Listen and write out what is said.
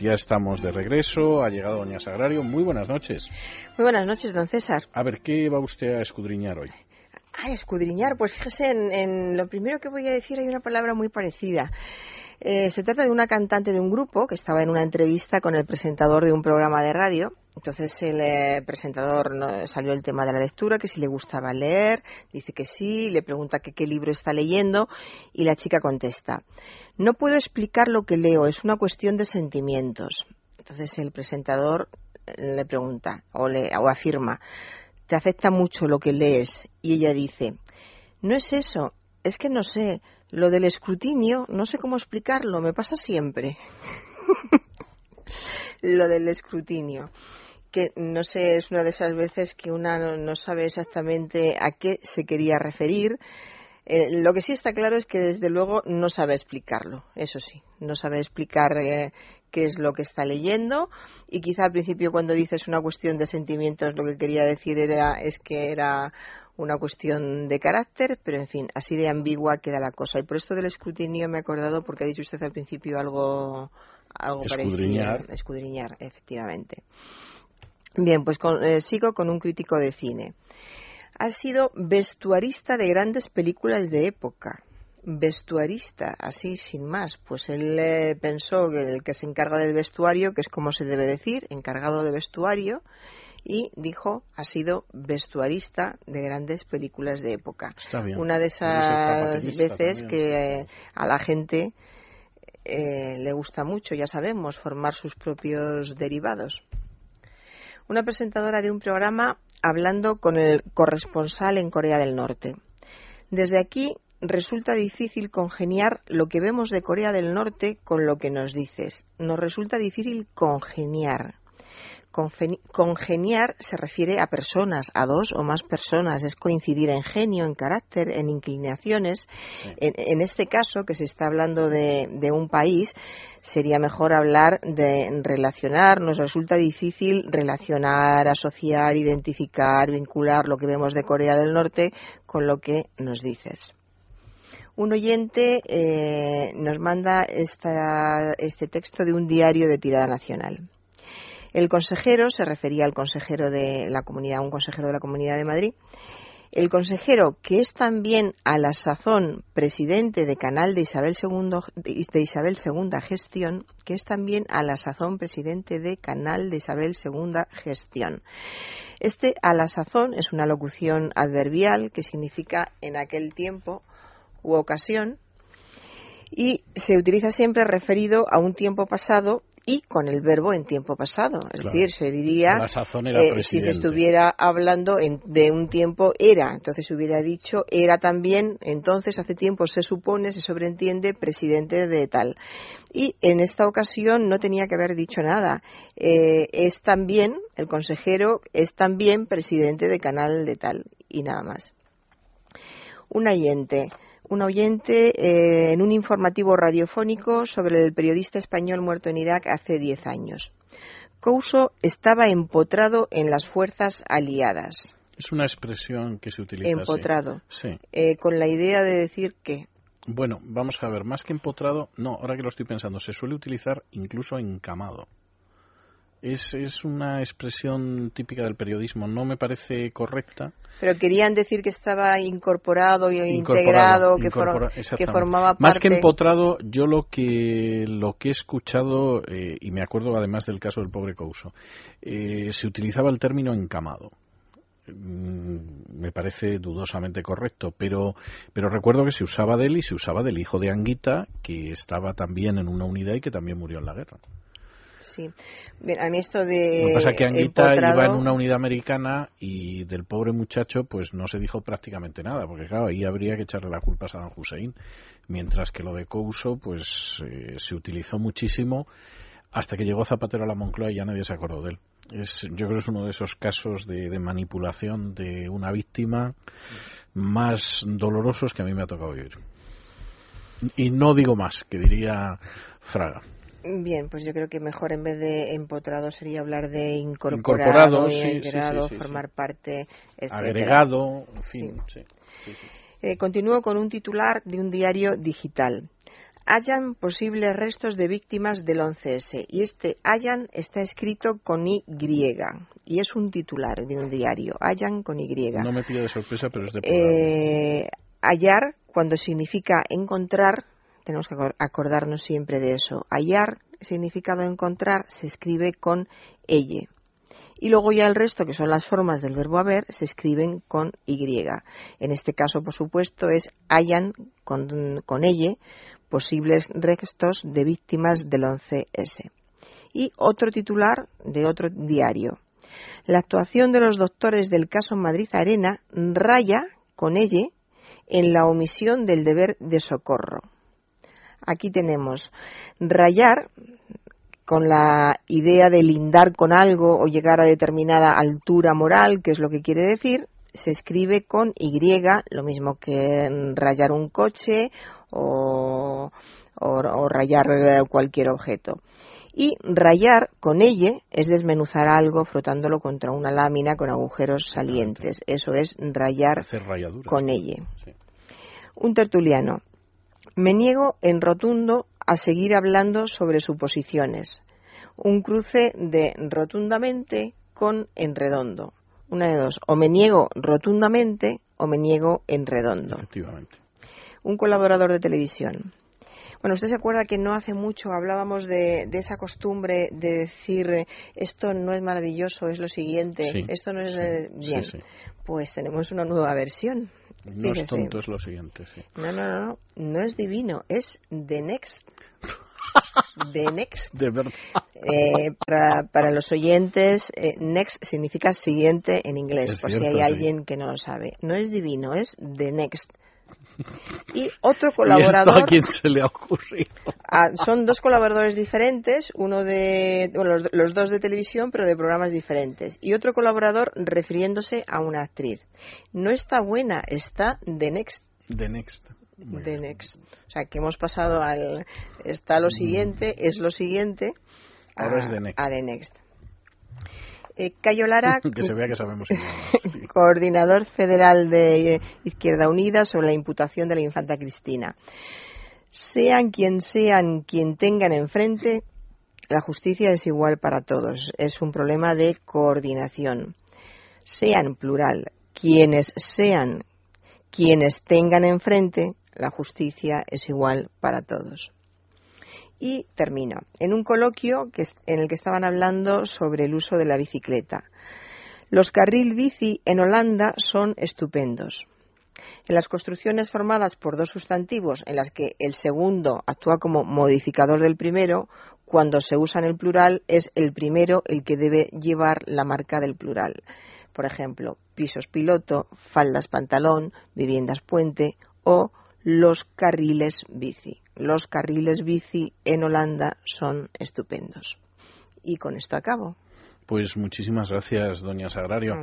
ya estamos de regreso. Ha llegado Doña Sagrario. Muy buenas noches. Muy buenas noches, don César. A ver, ¿qué va usted a escudriñar hoy? A escudriñar, pues fíjese, en, lo primero que voy a decir hay una palabra muy parecida. Eh, se trata de una cantante de un grupo que estaba en una entrevista con el presentador de un programa de radio. Entonces el eh, presentador salió el tema de la lectura, que si le gustaba leer, dice que sí, le pregunta qué libro está leyendo y la chica contesta, no puedo explicar lo que leo, es una cuestión de sentimientos. Entonces el presentador le pregunta o, le, o afirma, te afecta mucho lo que lees. Y ella dice, no es eso, es que no sé, lo del escrutinio, no sé cómo explicarlo, me pasa siempre. lo del escrutinio que no sé, es una de esas veces que una no, sabe exactamente a qué se quería referir. Eh, lo que sí está claro es que desde luego no sabe explicarlo, eso sí, no sabe explicar eh, qué es lo que está leyendo y quizá al principio cuando dices una cuestión de sentimientos lo que quería decir era es que era una cuestión de carácter, pero en fin, así de ambigua queda la cosa. Y por esto del escrutinio me he acordado porque ha dicho usted al principio algo, algo escudriñar. parecido. Escudriñar, efectivamente. Bien, pues eh, sigo con un crítico de cine. Ha sido vestuarista de grandes películas de época. Vestuarista, así sin más. Pues él eh, pensó que el que se encarga del vestuario, que es como se debe decir, encargado de vestuario, y dijo ha sido vestuarista de grandes películas de época. Una de esas veces que a la gente eh, le gusta mucho, ya sabemos, formar sus propios derivados una presentadora de un programa hablando con el corresponsal en Corea del Norte. Desde aquí resulta difícil congeniar lo que vemos de Corea del Norte con lo que nos dices. Nos resulta difícil congeniar. Congeniar se refiere a personas, a dos o más personas, es coincidir en genio, en carácter, en inclinaciones. En, este caso, que se está hablando de, un país, sería mejor hablar de relacionar. Nos resulta difícil relacionar, asociar, identificar, vincular lo que vemos de Corea del Norte con lo que nos dices. Un oyente eh, nos manda este texto de un diario de tirada nacional. El consejero se refería al consejero de la comunidad, un consejero de la Comunidad de Madrid. El consejero, que es también a la sazón presidente de Canal de Isabel II, de Isabel II Gestión, que es también a la sazón presidente de Canal de Isabel II Gestión. Este a la sazón es una locución adverbial que significa en aquel tiempo u ocasión y se utiliza siempre referido a un tiempo pasado y con el verbo en tiempo pasado. Es decir, se diría, eh, si se estuviera hablando de un tiempo era, entonces se hubiera dicho era también, entonces hace tiempo se supone, se sobreentiende presidente de tal. Y en esta ocasión no tenía que haber dicho nada. Eh, es también, el consejero es también presidente de canal de tal y nada más. Un oyente un oyente eh, en un informativo radiofónico sobre el periodista español muerto en Irak hace diez años. Couso estaba empotrado en las fuerzas aliadas. Es una expresión que se utiliza. Empotrado. Sí. Eh, con la idea de decir que. Bueno, vamos a ver, más que empotrado, no, ahora que lo estoy pensando, se suele utilizar incluso encamado. Es, es una expresión típica del periodismo, no me parece correcta. Pero querían decir que estaba incorporado y integrado, que, que, formaba parte. Más que empotrado, yo lo que lo que he escuchado eh, y me acuerdo además del caso del pobre Couso, eh, se utilizaba el término encamado mm, me parece dudosamente correcto, pero, pero recuerdo que se usaba de él y se usaba del hijo de Anguita, que estaba también en una unidad y que también murió en la guerra. Sí. a mí esto de. Lo que pasa es que Anguita iba en una unidad americana y del pobre muchacho, pues no se dijo prácticamente nada, porque claro, ahí habría que echarle la culpa a Saddam Hussein. Mientras que lo de Couso, pues eh, se utilizó muchísimo hasta que llegó Zapatero a la Moncloa y ya nadie se acordó de él. Es, yo creo que es uno de esos casos de, de manipulación de una víctima más dolorosos que a mí me ha tocado vivir. Y no digo más, que diría Fraga. Bien, pues yo creo que mejor en vez de empotrado sería hablar de incorporado, incorporado formar parte, agregado, en fin. Eh, continúo con un titular de un diario digital. hayan posibles restos de víctimas del 11S. Y este hayan está escrito con Y. Y es un titular de un diario. Hayan con Y. No me pilla de sorpresa, pero es de eh, Hallar, cuando significa encontrar, tenemos que acordarnos siempre de eso. Hallar, significado encontrar, se escribe con elle. Y luego ya el resto, que son las formas del verbo haber, se escriben con Y. En este caso, por supuesto, es hayan con, con elle posibles restos de víctimas del 11S. Y otro titular de otro diario. La actuación de los doctores del caso Madrid Arena raya con elle en la omisión del deber de socorro. Aquí tenemos rayar con la idea de lindar con algo o llegar a determinada altura moral, que es lo que quiere decir, se escribe con Y, lo mismo que rayar un coche o, rayar cualquier objeto. Y rayar con ella es desmenuzar algo frotándolo contra una lámina con agujeros salientes. Eso es rayar con ella. Un tertuliano. Me niego en rotundo a seguir hablando sobre suposiciones. Un cruce de rotundamente con en redondo. Una de dos. O me niego rotundamente o me niego en redondo. Efectivamente. Un colaborador de televisión. Bueno, usted se acuerda que no hace mucho hablábamos de, esa costumbre de decir esto no es maravilloso, es lo siguiente, esto no es bien. pues tenemos una nueva versión. No es tonto, es lo siguiente, sí. No, no, no, no es divino, es the next. The next. De verdad. Eh, para, los oyentes, eh, next significa siguiente en inglés, por si hay alguien que no lo sabe. No es divino, es the next. Y otro colaborador. a quién se le ha ocurrido? Ah, son dos colaboradores diferentes, uno de. Bueno, los, dos de televisión, pero de programas diferentes. Y otro colaborador refiriéndose a una actriz. No está buena, está The Next. The Next. The Next. O sea, que hemos pasado al. Está lo siguiente, es lo siguiente. Ahora es The Next. A The Next. Eh, Cayo Lara, que se vea que sabemos coordinador federal de Izquierda Unida sobre la imputación de la infanta Cristina. Sean quien sean quien tengan enfrente, la justicia es igual para todos. Es un problema de coordinación. Sean plural, quienes sean quienes tengan enfrente, la justicia es igual para todos. Y termino. En un coloquio en el que estaban hablando sobre el uso de la bicicleta. Los carril bici en Holanda son estupendos. En las construcciones formadas por dos sustantivos en las que el segundo actúa como modificador del primero, cuando se usa en el plural es el primero el que debe llevar la marca del plural. Por ejemplo, pisos piloto, faldas pantalón, viviendas puente o los carriles bici. Los carriles bici en Holanda son estupendos. Y con esto acabo. Pues muchísimas gracias, doña Sagrario.